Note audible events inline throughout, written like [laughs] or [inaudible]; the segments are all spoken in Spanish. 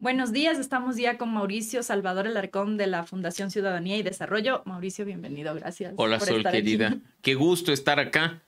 Buenos días, estamos ya con Mauricio Salvador Alarcón de la Fundación Ciudadanía y Desarrollo. Mauricio, bienvenido, gracias. Hola, Sol, querida. [laughs] Qué gusto estar acá.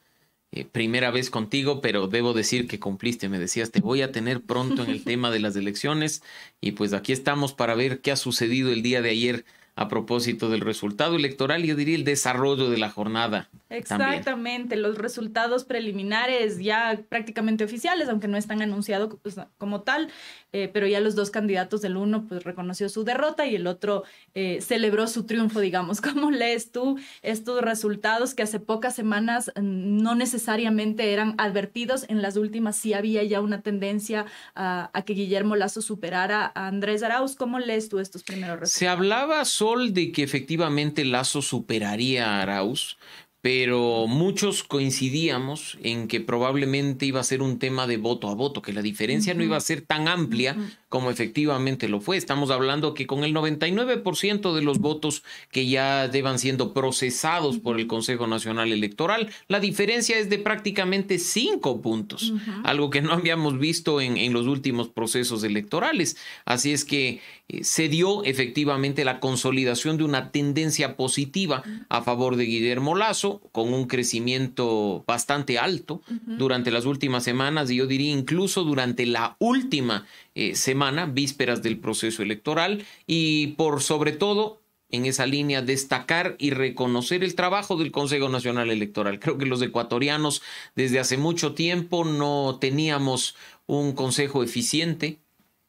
Eh, primera vez contigo, pero debo decir que cumpliste. Me decías, te voy a tener pronto en el [laughs] tema de las elecciones y pues aquí estamos para ver qué ha sucedido el día de ayer a propósito del resultado electoral y yo diría el desarrollo de la jornada. Exactamente, los resultados preliminares ya prácticamente oficiales, aunque no están anunciados pues, como tal, eh, pero ya los dos candidatos del uno pues reconoció su derrota y el otro eh, celebró su triunfo, digamos. [laughs] ¿Cómo lees tú estos resultados que hace pocas semanas no necesariamente eran advertidos, en las últimas sí había ya una tendencia a, a que Guillermo Lazo superara a Andrés Arauz? ¿Cómo lees tú estos primeros resultados? Se hablaba, Sol, de que efectivamente Lazo superaría a Arauz, pero muchos coincidíamos en que probablemente iba a ser un tema de voto a voto, que la diferencia no iba a ser tan amplia como efectivamente lo fue. Estamos hablando que con el 99% de los votos que ya deban siendo procesados por el Consejo Nacional Electoral, la diferencia es de prácticamente cinco puntos, algo que no habíamos visto en, en, los últimos procesos electorales. Así es que eh, se dio efectivamente la consolidación de una tendencia positiva a favor de Guillermo Lazo con un crecimiento bastante alto durante las últimas semanas y yo diría incluso durante la última eh, semana, vísperas del proceso electoral y por sobre todo en esa línea destacar y reconocer el trabajo del Consejo Nacional Electoral. Creo que los ecuatorianos desde hace mucho tiempo no teníamos un consejo eficiente,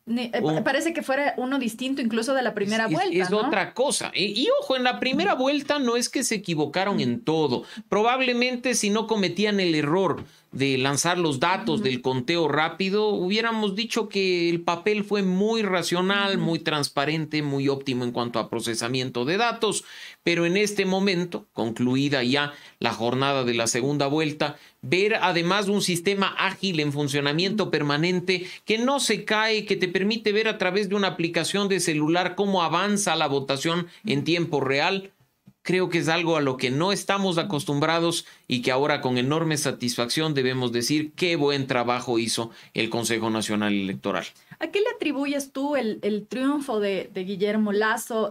eh, parece que fuera uno distinto incluso de la primera vuelta. Es, otra cosa. Y, ojo, en la primera vuelta no es que se equivocaron en todo. Probablemente si no cometían el error de lanzar los datos del conteo rápido, hubiéramos dicho que el papel fue muy racional, muy transparente, muy óptimo en cuanto a procesamiento de datos, pero en este momento, concluida ya la jornada de la segunda vuelta, ver además un sistema ágil en funcionamiento permanente que no se cae, que te permite ver a través de una aplicación de celular cómo avanza la votación en tiempo real, creo que es algo a lo que no estamos acostumbrados y que ahora con enorme satisfacción debemos decir qué buen trabajo hizo el Consejo Nacional Electoral. ¿A qué le atribuyes tú el, triunfo de, Guillermo Lazo,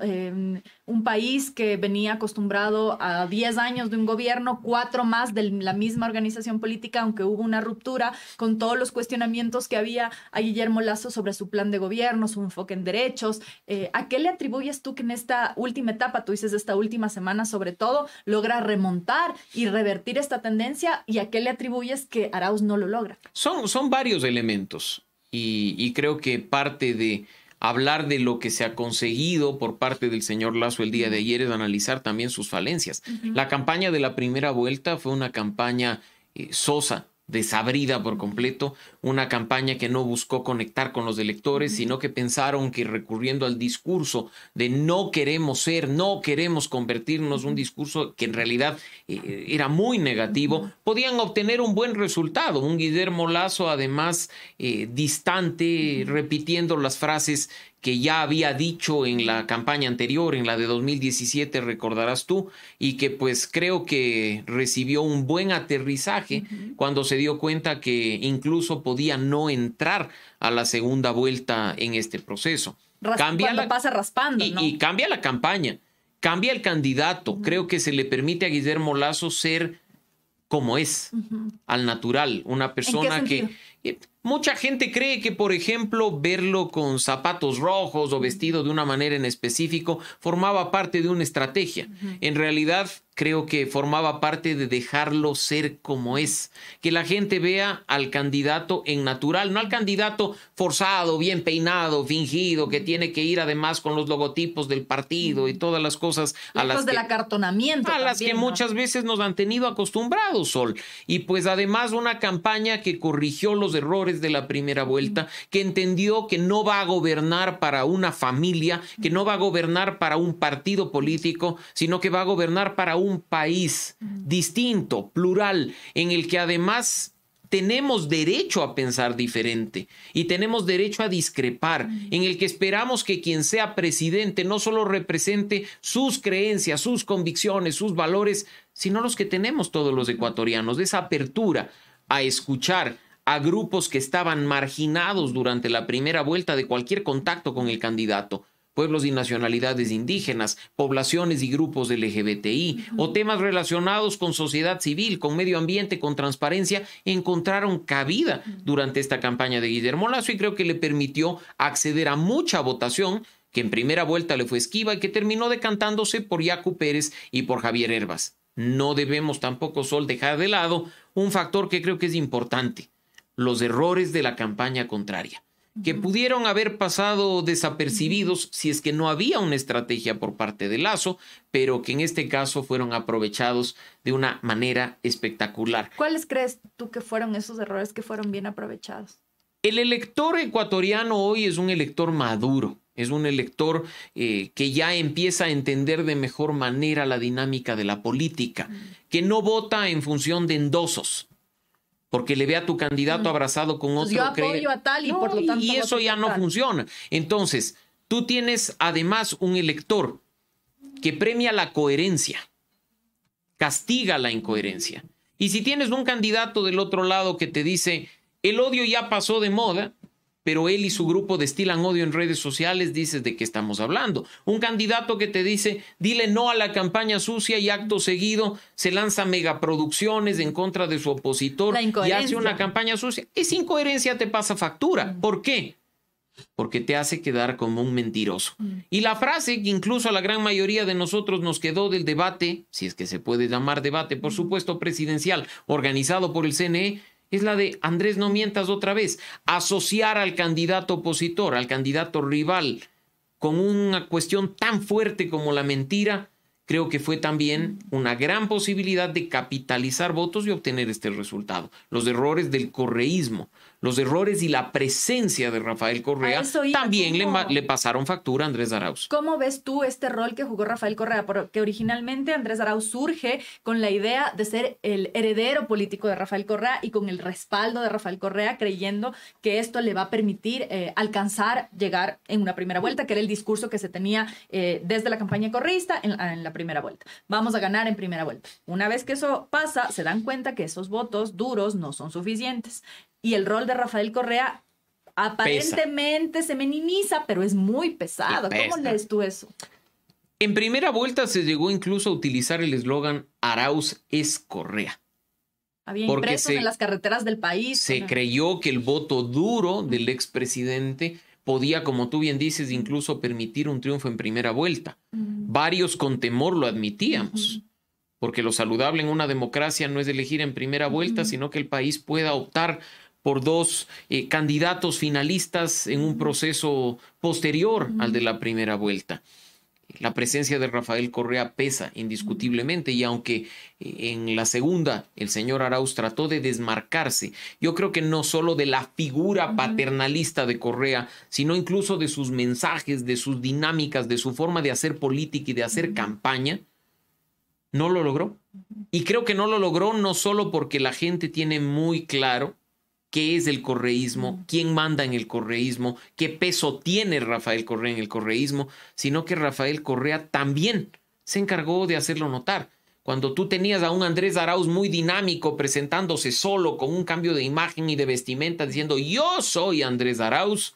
un país que venía acostumbrado a 10 años de un gobierno, cuatro más de la misma organización política, aunque hubo una ruptura con todos los cuestionamientos que había a Guillermo Lazo sobre su plan de gobierno, su enfoque en derechos? Eh, ¿A qué le atribuyes tú que en esta última etapa, tú dices esta última semana sobre todo, logra remontar y revertir esta tendencia? ¿Y a qué le atribuyes que Arauz no lo logra? Son, son varios elementos y, creo que parte de hablar de lo que se ha conseguido por parte del señor Lazo el día de ayer es analizar también sus falencias. La campaña de la primera vuelta fue una campaña eh, sosa, desabrida por completo, una campaña que no buscó conectar con los electores, sino que pensaron que recurriendo al discurso de no queremos ser, no queremos convertirnos, un discurso que en realidad eh, era muy negativo, podían obtener un buen resultado. Un Guillermo Lazo además eh, distante, repitiendo las frases que ya había dicho en la campaña anterior, en la de 2017, recordarás tú, y que pues creo que recibió un buen aterrizaje cuando se dio cuenta que incluso podía no entrar a la segunda vuelta en este proceso. cambia la, pasa raspando. Y, cambia la campaña, cambia el candidato. Creo que se le permite a Guillermo Lazo ser como es, al natural, una persona que Mucha gente cree que, por ejemplo, verlo con zapatos rojos o vestido de una manera en específico formaba parte de una estrategia. En realidad, creo que formaba parte de dejarlo ser como es, que la gente vea al candidato en natural, no al candidato forzado, bien peinado, fingido, que tiene que ir además con los logotipos del partido y todas las cosas a las del acartonamiento a las que muchas veces nos han tenido acostumbrados, Sol. Y pues además una campaña que corrigió los errores de la primera vuelta, que entendió que no va a gobernar para una familia, que no va a gobernar para un partido político, sino que va a gobernar para un un país distinto, plural, en el que además tenemos derecho a pensar diferente y tenemos derecho a discrepar, en el que esperamos que quien sea presidente no solo represente sus creencias, sus convicciones, sus valores, sino los que tenemos todos los ecuatorianos, de esa apertura a escuchar, a grupos que estaban marginados durante la primera vuelta de cualquier contacto con el candidato pueblos y nacionalidades indígenas, poblaciones y grupos LGBTI, o temas relacionados con sociedad civil, con medio ambiente, con transparencia, encontraron cabida durante esta campaña de Guillermo Lazo y creo que le permitió acceder a mucha votación que en primera vuelta le fue esquiva y que terminó decantándose por Yacu Pérez y por Javier Herbas. No debemos tampoco, Sol, dejar de lado un factor que creo que es importante, los errores de la campaña contraria que pudieron haber pasado desapercibidos si es que no había una estrategia por parte de Lazo, pero que en este caso fueron aprovechados de una manera espectacular. ¿Cuáles crees tú que fueron esos errores que fueron bien aprovechados? El elector ecuatoriano hoy es un elector maduro, es un elector eh, que ya empieza a entender de mejor manera la dinámica de la política, que no vota en función de endosos, porque le ve a tu candidato abrazado con pues otro. yo apoyo a tal y por lo tanto. Y eso ya no funciona. Entonces, tú tienes además un elector que premia la coherencia, castiga la incoherencia. Y si tienes un candidato del otro lado que te dice, el odio ya pasó de moda, pero él y su grupo destilan odio en redes sociales, dices de qué estamos hablando. Un candidato que te dice, dile no a la campaña sucia y acto seguido se lanza megaproducciones en contra de su opositor y hace una campaña sucia. Esa incoherencia te pasa factura. ¿Por qué? Porque te hace quedar como un mentiroso. Y la frase que incluso a la gran mayoría de nosotros nos quedó del debate, si es que se puede llamar debate, por supuesto, presidencial, organizado por el CNE, es la de Andrés, no mientas otra vez. Asociar al candidato opositor, al candidato rival, con una cuestión tan fuerte como la mentira, creo que fue también una gran posibilidad de capitalizar votos y obtener este resultado. Los errores del correísmo, los errores y la presencia de Rafael Correa también le, pasaron factura a Andrés Arauz. ¿Cómo ves tú este rol que jugó Rafael Correa? Porque originalmente Andrés Arauz surge con la idea de ser el heredero político de Rafael Correa y con el respaldo de Rafael Correa, creyendo que esto le va a permitir eh, alcanzar, llegar en una primera vuelta, que era el discurso que se tenía eh, desde la campaña correísta en, en la primera vuelta. Vamos a ganar en primera vuelta. Una vez que eso pasa, se dan cuenta que esos votos duros no son suficientes y el rol de Rafael Correa aparentemente se minimiza, pero es muy pesado. ¿Cómo lees tú eso? En primera vuelta se llegó incluso a utilizar el eslogan Arauz es Correa. Había impresos en las carreteras del país. Se creyó que el voto duro del expresidente podía, como tú bien dices, incluso permitir un triunfo en primera vuelta. Varios con temor lo admitíamos porque lo saludable en una democracia no es elegir en primera vuelta, sino que el país pueda optar por dos eh, candidatos finalistas en un proceso posterior al de la primera vuelta. La presencia de Rafael Correa pesa indiscutiblemente y aunque eh, en la segunda el señor Arauz trató de desmarcarse, yo creo que no solo de la figura paternalista de Correa, sino incluso de sus mensajes, de sus dinámicas, de su forma de hacer política y de hacer campaña, no lo logró. Y creo que no lo logró no solo porque la gente tiene muy claro qué es el correísmo, quién manda en el correísmo, qué peso tiene Rafael Correa en el correísmo, sino que Rafael Correa también se encargó de hacerlo notar. Cuando tú tenías a un Andrés Arauz muy dinámico presentándose solo con un cambio de imagen y de vestimenta diciendo yo soy Andrés Arauz,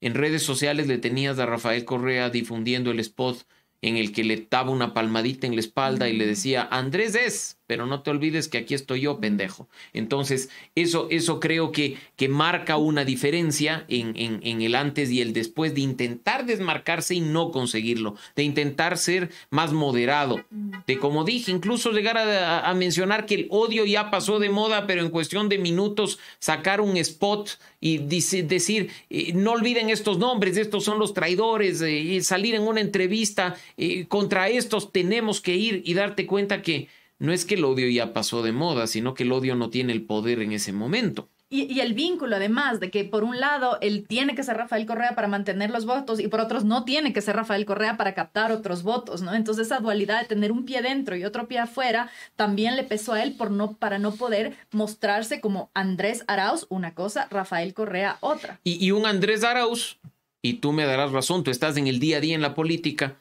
en redes sociales le tenías a Rafael Correa difundiendo el spot en el que le daba una palmadita en la espalda y le decía, Andrés es, pero no te olvides que aquí estoy yo, pendejo. Entonces, eso, eso creo que, que marca una diferencia en, en, en, el antes y el después de intentar desmarcarse y no conseguirlo, de intentar ser más moderado, de como dije, incluso llegar a, a mencionar que el odio ya pasó de moda, pero en cuestión de minutos sacar un spot y decir, eh, no olviden estos nombres, estos son los traidores, eh, y salir en una entrevista, eh, contra estos tenemos que ir y darte cuenta que no es que el odio ya pasó de moda, sino que el odio no tiene el poder en ese momento. Y, el vínculo, además, de que por un lado él tiene que ser Rafael Correa para mantener los votos y por otros no tiene que ser Rafael Correa para captar otros votos, ¿no? Entonces esa dualidad de tener un pie dentro y otro pie afuera también le pesó a él por no, para no poder mostrarse como Andrés Arauz, una cosa, Rafael Correa, otra. Y, y un Andrés Arauz, y tú me darás razón, tú estás en el día a día en la política,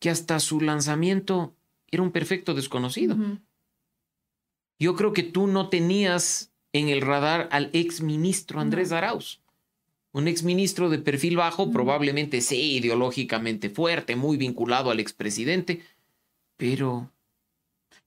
que hasta su lanzamiento era un perfecto desconocido. Yo creo que tú no tenías en el radar al ex ministro Andrés Arauz. Un ex ministro de perfil bajo, probablemente sí, ideológicamente fuerte, muy vinculado al expresidente, pero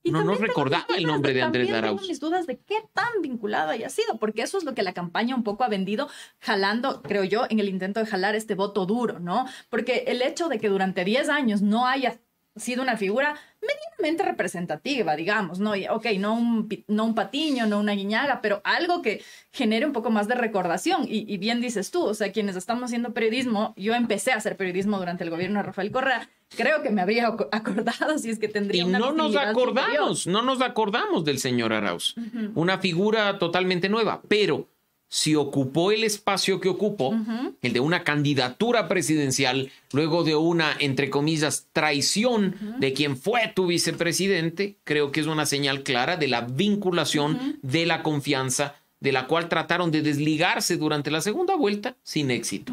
no nos recordaba el nombre de Andrés Arauz. Tengo mis dudas de qué tan vinculado haya sido, porque eso es lo que la campaña un poco ha vendido, jalando, creo yo, en el intento de jalar este voto duro, ¿no? Porque el hecho de que durante 10 años no haya sido una figura medianamente representativa, digamos, ¿no? ok, no un, no un patiño, no una guiñaga, pero algo que genere un poco más de recordación. Y, bien dices tú, o sea, quienes estamos haciendo periodismo, yo empecé a hacer periodismo durante el gobierno de Rafael Correa, creo que me habría acordado si es que tendría y no nos acordamos, no nos acordamos del señor Arauz, una figura totalmente nueva, pero si ocupó el espacio que ocupó, el de una candidatura presidencial, luego de una, entre comillas, traición de quien fue tu vicepresidente, creo que es una señal clara de la vinculación, de la confianza de la cual trataron de desligarse durante la segunda vuelta sin éxito.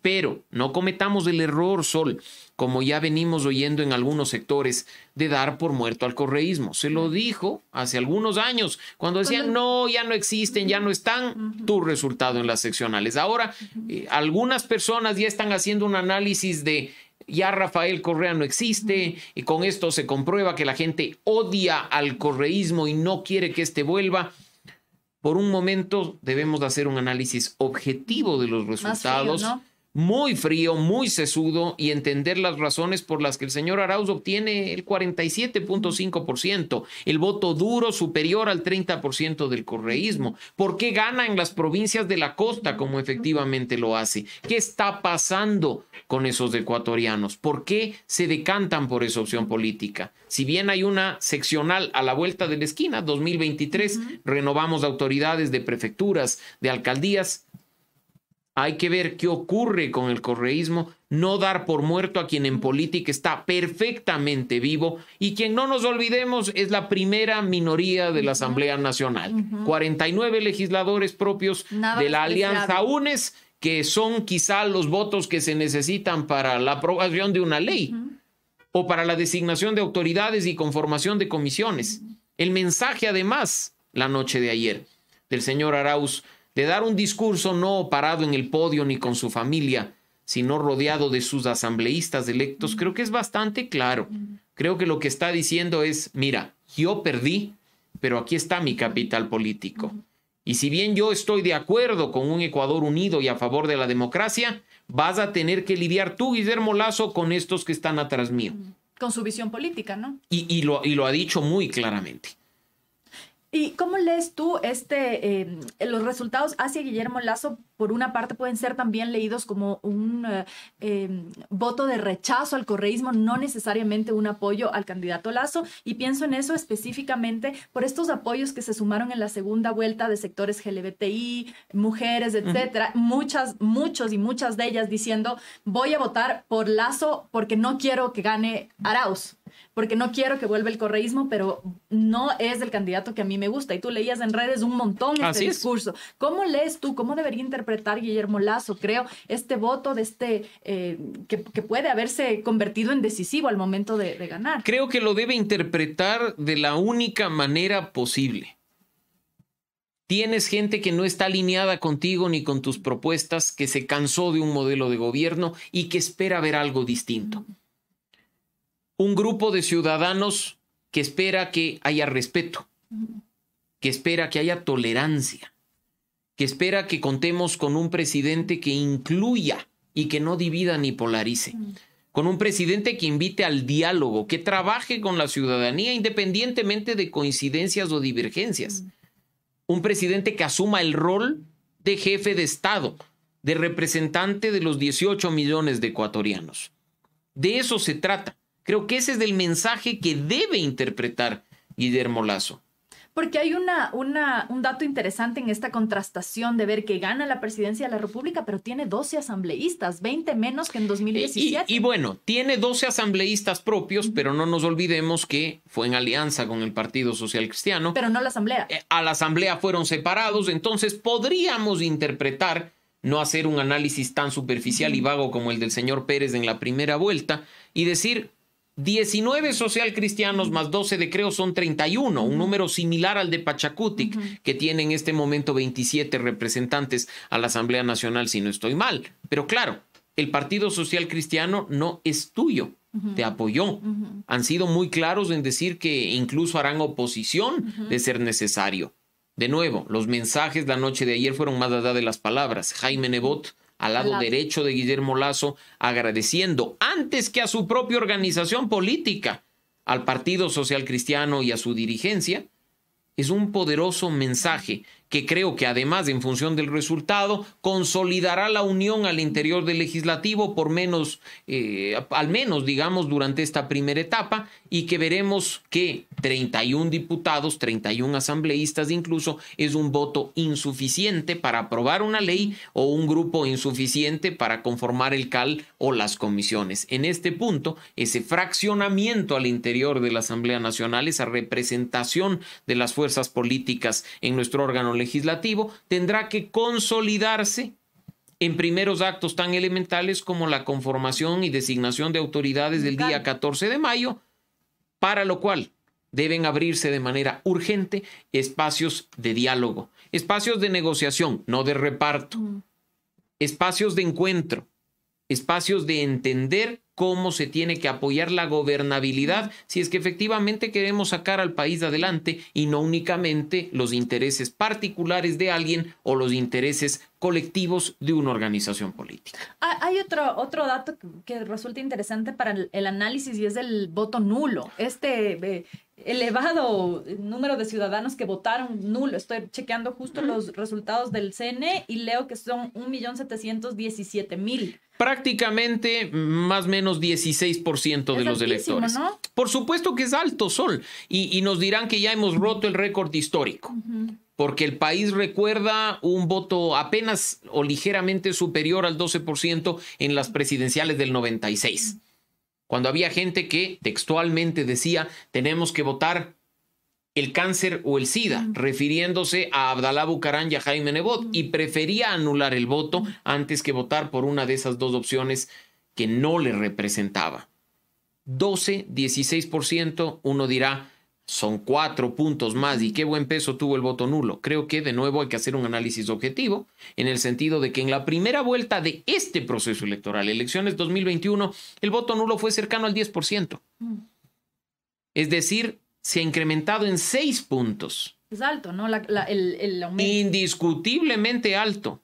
Pero no cometamos el error, Sol, como ya venimos oyendo en algunos sectores, de dar por muerto al correísmo. Se lo dijo hace algunos años, cuando decían, no, ya no existen, ya no están, tu resultado en las seccionales. Ahora, eh, algunas personas ya están haciendo un análisis de ya Rafael Correa no existe y con esto se comprueba que la gente odia al correísmo y no quiere que éste vuelva por un momento debemos hacer un análisis objetivo de los resultados muy frío, muy sesudo y entender las razones por las que el señor Arauz obtiene el 47.5%, el voto duro superior al 30% del correísmo. ¿Por qué gana en las provincias de la costa como efectivamente lo hace? ¿Qué está pasando con esos ecuatorianos? ¿Por qué se decantan por esa opción política? Si bien hay una seccional a la vuelta de la esquina, 2023, renovamos autoridades de prefecturas, de alcaldías, hay que ver qué ocurre con el correísmo, no dar por muerto a quien en política está perfectamente vivo y quien no nos olvidemos es la primera minoría de la Asamblea Nacional. 49 legisladores propios de la Alianza UNES, que son quizá los votos que se necesitan para la aprobación de una ley o para la designación de autoridades y conformación de comisiones. El mensaje además, la noche de ayer, del señor Arauz, de dar un discurso no parado en el podio ni con su familia, sino rodeado de sus asambleístas electos, creo que es bastante claro. Creo que lo que está diciendo es, mira, yo perdí, pero aquí está mi capital político. Y si bien yo estoy de acuerdo con un Ecuador unido y a favor de la democracia, vas a tener que lidiar tú, Guillermo Lazo, con estos que están atrás mío. Con su visión política, ¿no? Y, lo, y lo ha dicho muy claramente. ¿Y cómo lees tú este, em, los resultados hacia Guillermo Lazo? Por una parte pueden ser también leídos como un eh, em, voto de rechazo al correísmo, no necesariamente un apoyo al candidato Lazo. Y pienso en eso específicamente por estos apoyos que se sumaron en la segunda vuelta de sectores LGBTI, mujeres, etcétera. Muchas, muchos y muchas de ellas diciendo voy a votar por Lazo porque no quiero que gane Arauz porque no quiero que vuelva el correísmo, pero no es el candidato que a mí me gusta. Y tú leías en redes un montón este discurso. ¿Cómo lees tú? ¿Cómo debería interpretar Guillermo Lazo, creo, este voto de este eh, que, puede haberse convertido en decisivo al momento de ganar? Creo que lo debe interpretar de la única manera posible. Tienes gente que no está alineada contigo ni con tus propuestas, que se cansó de un modelo de gobierno y que espera ver algo distinto un grupo de ciudadanos que espera que haya respeto, que espera que haya tolerancia, que espera que contemos con un presidente que incluya y que no divida ni polarice, con un presidente que invite al diálogo, que trabaje con la ciudadanía independientemente de coincidencias o divergencias, un presidente que asuma el rol de jefe de Estado, de representante de los 18 millones de ecuatorianos. De eso se trata. Creo que ese es el mensaje que debe interpretar Guillermo Lazo. Porque hay una, una, un dato interesante en esta contrastación de ver que gana la presidencia de la República, pero tiene 12 asambleístas, 20 menos que en 2017. Y, bueno, tiene 12 asambleístas propios, pero no nos olvidemos que fue en alianza con el Partido Social Cristiano. Pero no la asamblea. Eh, a la asamblea fueron separados, entonces podríamos interpretar, no hacer un análisis tan superficial y vago como el del señor Pérez en la primera vuelta, y decir, 19 social cristianos más 12 de Creo son 31, un número similar al de Pachacutic, que tiene en este momento 27 representantes a la Asamblea Nacional, si no estoy mal. Pero claro, el Partido Social Cristiano no es tuyo, te apoyó. Han sido muy claros en decir que incluso harán oposición de ser necesario. De nuevo, los mensajes la noche de ayer fueron más allá de las palabras. Jaime Nebot al lado. derecho de Guillermo Lazo, agradeciendo antes que a su propia organización política, al Partido Social Cristiano y a su dirigencia, es un poderoso mensaje que creo que además en función del resultado consolidará la unión al interior del legislativo por menos, eh, al menos digamos durante esta primera etapa y que veremos que 31 diputados, 31 asambleístas incluso es un voto insuficiente para aprobar una ley o un grupo insuficiente para conformar el CAL o las comisiones. En este punto, ese fraccionamiento al interior de la Asamblea Nacional, esa representación de las fuerzas políticas en nuestro órgano legislativo tendrá que consolidarse en primeros actos tan elementales como la conformación y designación de autoridades del día 14 de mayo, para lo cual deben abrirse de manera urgente espacios de diálogo, espacios de negociación, no de reparto, espacios de encuentro, espacios de entender cómo se tiene que apoyar la gobernabilidad si es que efectivamente queremos sacar al país adelante y no únicamente los intereses particulares de alguien o los intereses colectivos de una organización política. Ah, hay otro, otro dato que resulta interesante para el análisis y es el voto nulo. Este eh, elevado número de ciudadanos que votaron nulo. Estoy chequeando justo los resultados del CNE y leo que son 1.717.000 prácticamente más o menos 16% de los electores. Por supuesto que es alto, Sol, y, nos dirán que ya hemos roto el récord histórico. Porque el país recuerda un voto apenas o ligeramente superior al 12% en las presidenciales del 96. Cuando había gente que textualmente decía, tenemos que votar el cáncer o el SIDA, refiriéndose a Abdalá Bucarán y a Jaime Nebot, y prefería anular el voto antes que votar por una de esas dos opciones que no le representaba. 12, 16%, uno dirá, son cuatro puntos más y qué buen peso tuvo el voto nulo. Creo que de nuevo hay que hacer un análisis objetivo en el sentido de que en la primera vuelta de este proceso electoral, elecciones 2021, el voto nulo fue cercano al 10%. Es decir, se ha incrementado en seis puntos. Es alto, ¿no? el, Indiscutiblemente alto.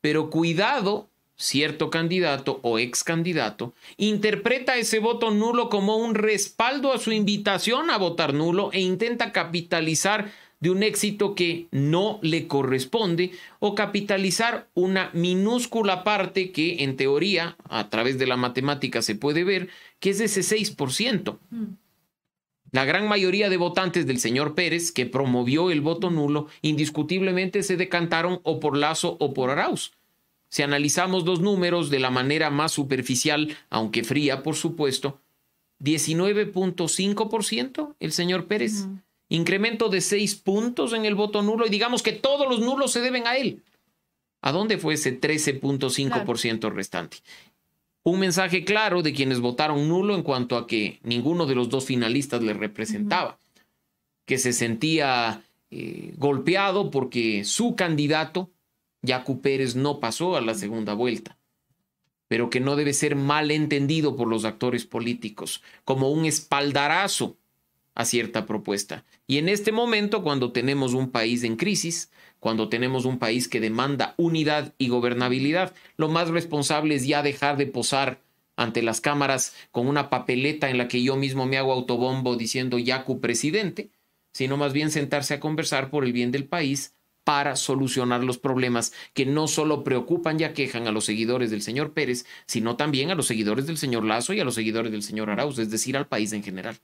Pero cuidado, cierto candidato o ex candidato interpreta ese voto nulo como un respaldo a su invitación a votar nulo e intenta capitalizar de un éxito que no le corresponde o capitalizar una minúscula parte que en teoría, a través de la matemática se puede ver, que es ese 6%. La gran mayoría de votantes del señor Pérez, que promovió el voto nulo, indiscutiblemente se decantaron o por Lazo o por Arauz. Si analizamos los números de la manera más superficial, aunque fría, por supuesto, 19.5% el señor Pérez. Incremento de 6 puntos en el voto nulo y digamos que todos los nulos se deben a él. ¿A dónde fue ese 13.5% restante? Un mensaje claro de quienes votaron nulo en cuanto a que ninguno de los dos finalistas le representaba, que se sentía eh, golpeado porque su candidato, Yacu Pérez, no pasó a la segunda vuelta, pero que no debe ser mal entendido por los actores políticos como un espaldarazo a cierta propuesta. Y en este momento, cuando tenemos un país en crisis, cuando tenemos un país que demanda unidad y gobernabilidad. Lo más responsable es ya dejar de posar ante las cámaras con una papeleta en la que yo mismo me hago autobombo diciendo Yacu presidente, sino más bien sentarse a conversar por el bien del país para solucionar los problemas que no solo preocupan y aquejan a los seguidores del señor Pérez, sino también a los seguidores del señor Lazo y a los seguidores del señor Arauz, es decir, al país en general.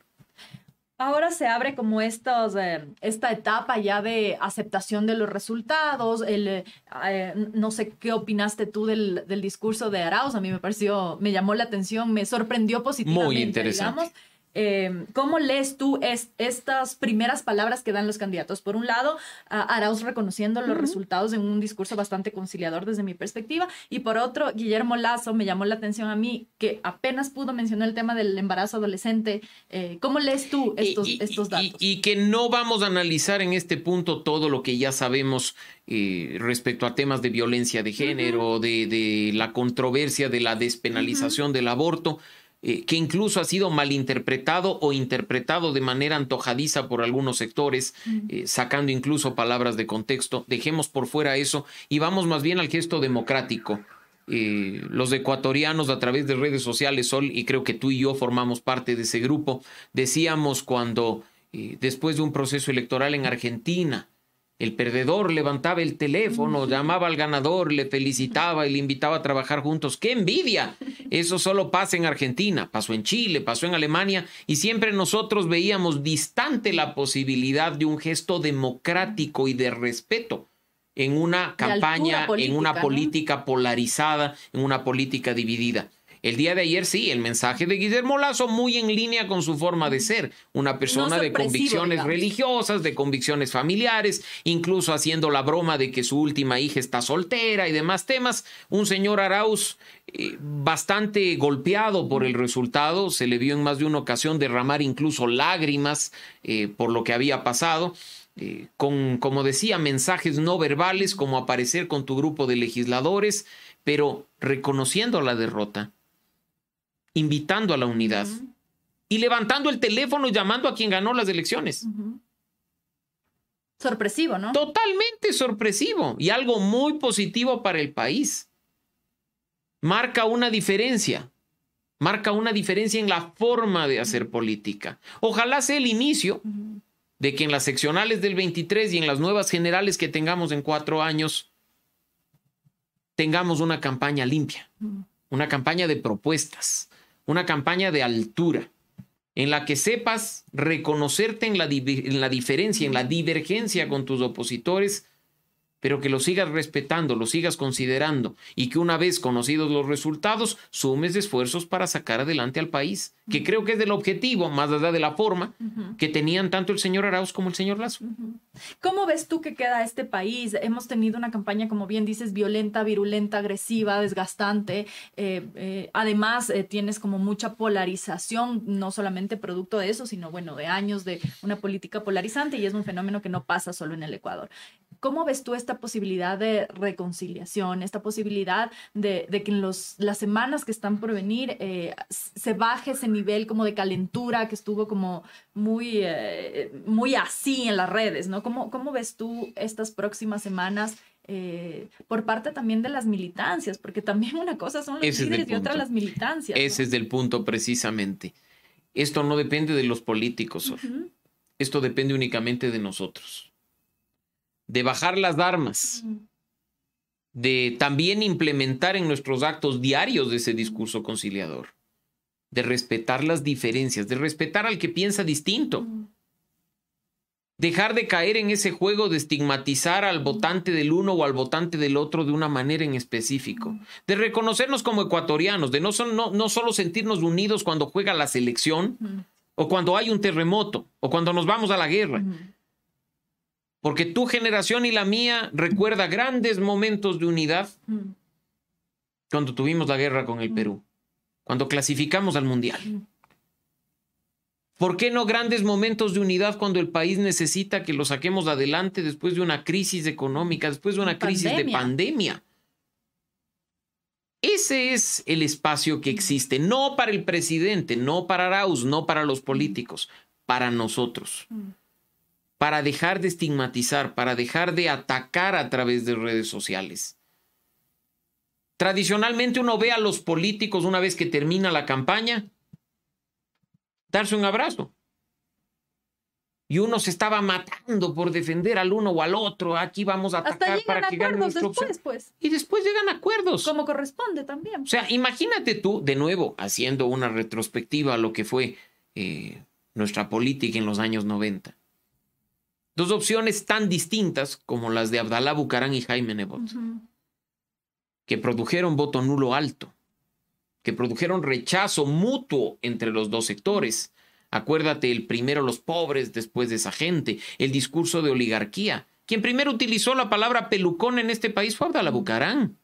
Ahora se abre como estos, eh, esta etapa ya de aceptación de los resultados. El, eh, eh, no sé qué opinaste tú del, discurso de Arauz. A mí me pareció, me llamó la atención, me sorprendió positivamente. Muy interesante. Eh, ¿Cómo lees tú estas primeras palabras que dan los candidatos? Por un lado, Arauz reconociendo los resultados en un discurso bastante conciliador desde mi perspectiva, y por otro, Guillermo Lazo me llamó la atención a mí que apenas pudo mencionar el tema del embarazo adolescente. Eh, ¿Cómo lees tú estos, estos datos? Y, que no vamos a analizar en este punto todo lo que ya sabemos eh, respecto a temas de violencia de género, de, la controversia de la despenalización del aborto. Eh, que incluso ha sido malinterpretado o interpretado de manera antojadiza por algunos sectores, eh, sacando incluso palabras de contexto. Dejemos por fuera eso y vamos más bien al gesto democrático. Eh, los ecuatorianos a través de redes sociales, Sol, y creo que tú y yo formamos parte de ese grupo, decíamos cuando después de un proceso electoral en Argentina, el perdedor levantaba el teléfono, llamaba al ganador, le felicitaba y le invitaba a trabajar juntos. ¡Qué envidia! Eso solo pasa en Argentina, pasó en Chile, pasó en Alemania y siempre nosotros veíamos distante la posibilidad de un gesto democrático y de respeto en una campaña, en una política polarizada, en una política dividida. El día de ayer sí, el mensaje de Guillermo Lazo muy en línea con su forma de ser, una persona de convicciones religiosas, de convicciones familiares, incluso haciendo la broma de que su última hija está soltera y demás temas. Un señor Arauz eh, bastante golpeado por el resultado, se le vio en más de una ocasión derramar incluso lágrimas eh, por lo que había pasado. Eh, con, como decía, mensajes no verbales, como aparecer con tu grupo de legisladores, pero reconociendo la derrota, invitando a la unidad y levantando el teléfono y llamando a quien ganó las elecciones. Sorpresivo, ¿no? Totalmente sorpresivo y algo muy positivo para el país. Marca una diferencia, marca una diferencia en la forma de hacer política. Ojalá sea el inicio de que en las seccionales del 23 y en las nuevas generales que tengamos en cuatro años, tengamos una campaña limpia, una campaña de propuestas, una campaña de altura, en la que sepas reconocerte en la, en la diferencia, en la divergencia con tus opositores pero que lo sigas respetando, lo sigas considerando y que una vez conocidos los resultados, sumes esfuerzos para sacar adelante al país, que creo que es el objetivo, más allá de la forma, que tenían tanto el señor Arauz como el señor Lazo. ¿Cómo ves tú que queda este país? Hemos tenido una campaña, como bien dices, violenta, virulenta, agresiva, desgastante. Eh, eh, además, eh, tienes como mucha polarización, no solamente producto de eso, sino bueno, de años de una política polarizante y es un fenómeno que no pasa solo en el Ecuador. ¿Cómo ves tú esta posibilidad de reconciliación, esta posibilidad de, que en los, las semanas que están por venir eh, se baje ese nivel como de calentura que estuvo como muy, eh, muy así en las redes, ¿no? ¿Cómo, cómo ves tú estas próximas semanas? Eh, por parte también de las militancias, porque también una cosa son los líderes y otra las militancias. Ese es el punto precisamente. Esto no depende de los políticos, esto depende únicamente de nosotros de bajar las armas, de también implementar en nuestros actos diarios ese discurso conciliador, de respetar las diferencias, de respetar al que piensa distinto. Dejar de caer en ese juego de estigmatizar al votante del uno o al votante del otro de una manera en específico. De reconocernos como ecuatorianos, de no, no, no solo sentirnos unidos cuando juega la selección, o cuando hay un terremoto, o cuando nos vamos a la guerra, porque tu generación y la mía recuerda grandes momentos de unidad mm. cuando tuvimos la guerra con el mm. Perú, cuando clasificamos al Mundial. Mm. ¿Por qué no grandes momentos de unidad cuando el país necesita que lo saquemos adelante después de una crisis económica, después de una crisis de pandemia? Ese es el espacio que existe, no para el presidente, no para Arauz, no para los políticos, para nosotros para dejar de estigmatizar, para dejar de atacar a través de redes sociales. Tradicionalmente uno ve a los políticos una vez que termina la campaña darse un abrazo. Y uno se estaba matando por defender al uno o al otro. Aquí vamos a atacar para que gane nuestro después, pues. Y después llegan acuerdos. Como corresponde también. O sea, imagínate tú, de nuevo, haciendo una retrospectiva a lo que fue eh, nuestra política en los años 90. Dos opciones tan distintas como las de Abdalá Bucarán y Jaime Nebot, que produjeron voto nulo alto, que produjeron rechazo mutuo entre los dos sectores, Acuérdate, el primero los pobres, después de esa gente, el discurso de oligarquía. Quien primero utilizó la palabra pelucón en este país fue Abdala Bucarán,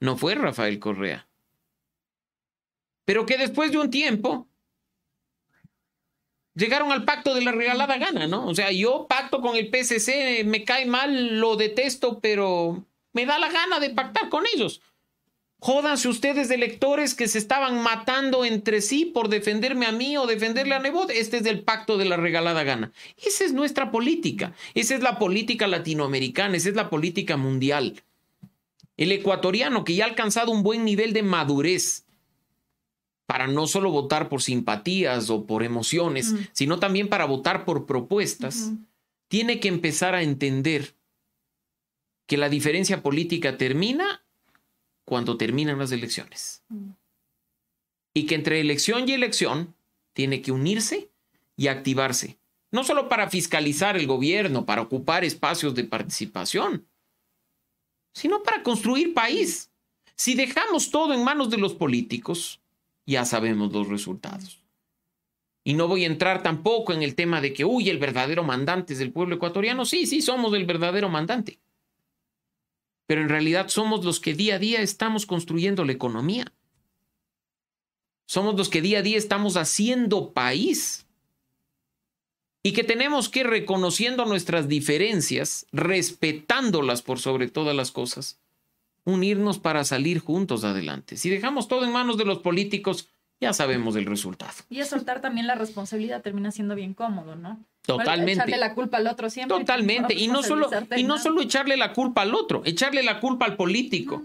no fue Rafael Correa. Pero que después de un tiempo llegaron al pacto de la regalada gana, ¿no? O sea, yo pacto con el PSC, me cae mal, lo detesto, pero me da la gana de pactar con ellos. Jódanse ustedes de electores que se estaban matando entre sí por defenderme a mí o defenderle a Nebot. Este es del pacto de la regalada gana. Esa es nuestra política. Esa es la política latinoamericana. Esa es la política mundial. El ecuatoriano que ya ha alcanzado un buen nivel de madurez para no solo votar por simpatías o por emociones, sino también para votar por propuestas, tiene que empezar a entender que la diferencia política termina cuando terminan las elecciones. Y que entre elección y elección tiene que unirse y activarse, no solo para fiscalizar el gobierno, para ocupar espacios de participación, sino para construir país. Si dejamos todo en manos de los políticos, ya sabemos los resultados. Y no voy a entrar tampoco en el tema de que, uy, el verdadero mandante es del pueblo ecuatoriano. Sí, sí, somos el verdadero mandante pero en realidad somos los que día a día estamos construyendo la economía. Somos los que día a día estamos haciendo país. Y que tenemos que, reconociendo nuestras diferencias, respetándolas por sobre todas las cosas, unirnos para salir juntos adelante. Si dejamos todo en manos de los políticos, ya sabemos el resultado. Y es soltar también la responsabilidad termina siendo bien cómodo, ¿no? Totalmente. Echarle la culpa al otro siempre. Totalmente. Y no, solo, y no solo echarle la culpa al otro, echarle la culpa al político.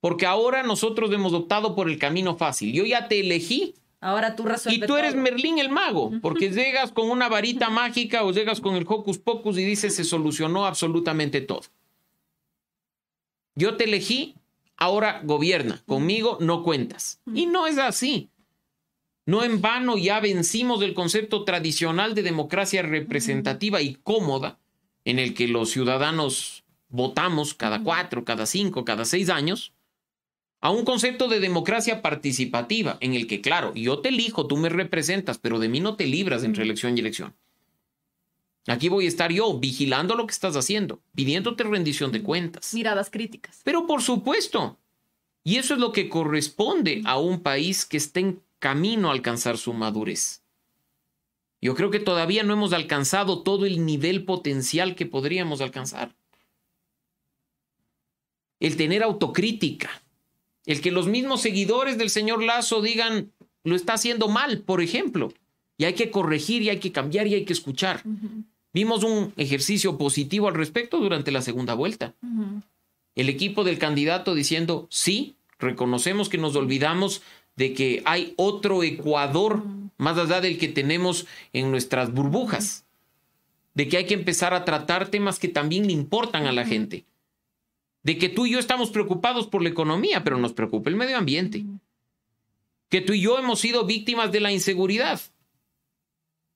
Porque ahora nosotros hemos optado por el camino fácil. Yo ya te elegí. Ahora tú resuelves. Y tú eres Merlín el mago, porque llegas con una varita mágica o llegas con el hocus pocus y dices se solucionó absolutamente todo. Yo te elegí, ahora gobierna. Conmigo no cuentas. Y no es así. No en vano ya vencimos el concepto tradicional de democracia representativa y cómoda, en el que los ciudadanos votamos cada cuatro, cada cinco, cada seis años, a un concepto de democracia participativa, en el que, claro, yo te elijo, tú me representas, pero de mí no te libras entre elección y elección. Aquí voy a estar yo vigilando lo que estás haciendo, pidiéndote rendición de cuentas. Miradas críticas. Pero por supuesto. Y eso es lo que corresponde a un país que esté en camino a alcanzar su madurez. Yo creo que todavía no hemos alcanzado todo el nivel potencial que podríamos alcanzar. El tener autocrítica, el que los mismos seguidores del señor Lazo digan, lo está haciendo mal, por ejemplo, y hay que corregir y hay que cambiar y hay que escuchar. Vimos un ejercicio positivo al respecto durante la segunda vuelta. El equipo del candidato diciendo, sí, reconocemos que nos olvidamos de que hay otro Ecuador más allá del que tenemos en nuestras burbujas, de que hay que empezar a tratar temas que también le importan a la gente, de que tú y yo estamos preocupados por la economía, pero nos preocupa el medio ambiente, que tú y yo hemos sido víctimas de la inseguridad,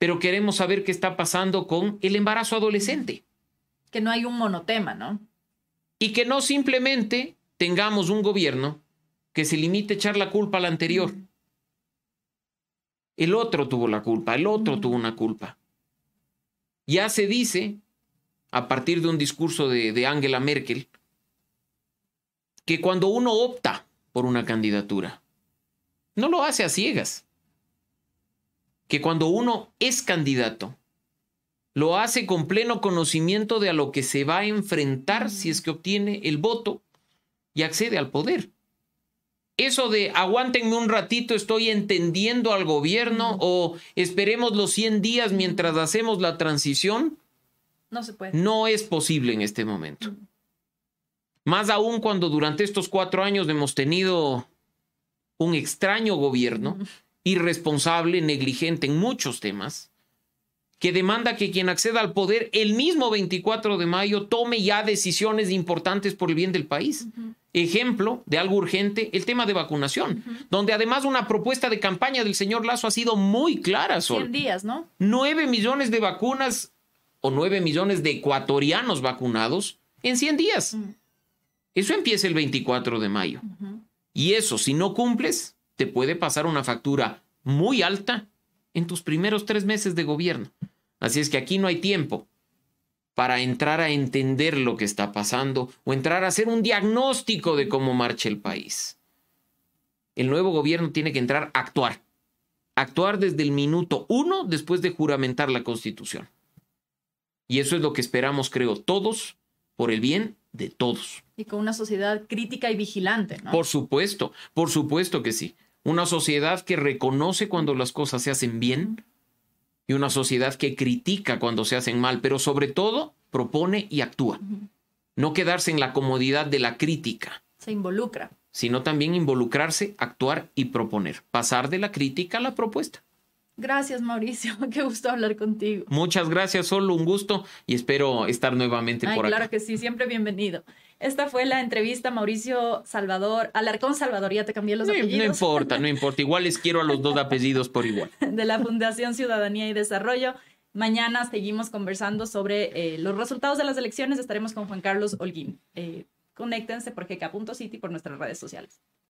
pero queremos saber qué está pasando con el embarazo adolescente. Que no hay un monotema, ¿no? Y que no simplemente tengamos un gobierno que se limite a echar la culpa al anterior. El otro tuvo la culpa, el otro tuvo una culpa. Ya se dice, a partir de un discurso de, de Angela Merkel, que cuando uno opta por una candidatura, no lo hace a ciegas. Que cuando uno es candidato, lo hace con pleno conocimiento de a lo que se va a enfrentar si es que obtiene el voto y accede al poder. Eso de aguántenme un ratito, estoy entendiendo al gobierno o esperemos los 100 días mientras hacemos la transición, no se puede. No es posible en este momento. Más aún cuando durante estos cuatro años hemos tenido un extraño gobierno, irresponsable, negligente en muchos temas, que demanda que quien acceda al poder el mismo 24 de mayo tome ya decisiones importantes por el bien del país ejemplo de algo urgente, el tema de vacunación, donde además una propuesta de campaña del señor Lazo ha sido muy clara, Sol. 100 días, ¿no? 9 millones de vacunas o 9 millones de ecuatorianos vacunados en 100 días. Eso empieza el 24 de mayo. Y eso, si no cumples, te puede pasar una factura muy alta en tus primeros tres meses de gobierno. Así es que aquí no hay tiempo para entrar a entender lo que está pasando o entrar a hacer un diagnóstico de cómo marcha el país. El nuevo gobierno tiene que entrar a actuar. Actuar desde el minuto uno después de juramentar la Constitución. Y eso es lo que esperamos, creo, todos, por el bien de todos. Y con una sociedad crítica y vigilante, ¿no? Por supuesto, por supuesto que sí. Una sociedad que reconoce cuando las cosas se hacen bien y una sociedad que critica cuando se hacen mal, pero sobre todo propone y actúa. No quedarse en la comodidad de la crítica. Se involucra. Sino también involucrarse, actuar y proponer. Pasar de la crítica a la propuesta. Gracias, Mauricio. [laughs] Qué gusto hablar contigo. Muchas gracias, solo un gusto y espero estar nuevamente por aquí. Claro que sí, siempre bienvenido. Esta fue la entrevista Mauricio Salvador, Alarcón Salvador, ya te cambié los apellidos. No importa, no importa. Igual les quiero a los dos apellidos por igual. [laughs] De la Fundación Ciudadanía y Desarrollo. Mañana seguimos conversando sobre eh, los resultados de las elecciones. Estaremos con Juan Carlos Holguín. Eh, conéctense por GK.city por nuestras redes sociales.